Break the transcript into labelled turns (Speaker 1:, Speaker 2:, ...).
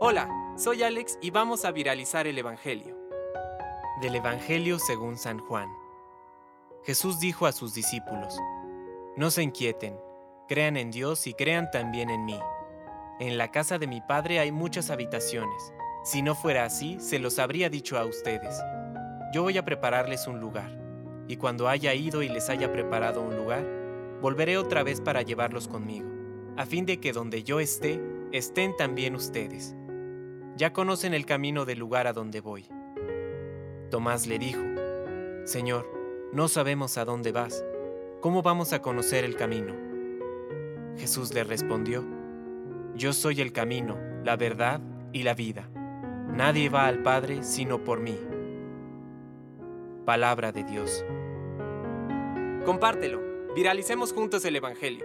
Speaker 1: Hola, soy Alex y vamos a viralizar el Evangelio. Del Evangelio según San Juan. Jesús dijo a sus discípulos, No se inquieten, crean en Dios y crean también en mí. En la casa de mi Padre hay muchas habitaciones. Si no fuera así, se los habría dicho a ustedes. Yo voy a prepararles un lugar, y cuando haya ido y les haya preparado un lugar, volveré otra vez para llevarlos conmigo, a fin de que donde yo esté, estén también ustedes. Ya conocen el camino del lugar a donde voy. Tomás le dijo, Señor, no sabemos a dónde vas. ¿Cómo vamos a conocer el camino? Jesús le respondió, Yo soy el camino, la verdad y la vida. Nadie va al Padre sino por mí. Palabra de Dios. Compártelo, viralicemos juntos el Evangelio.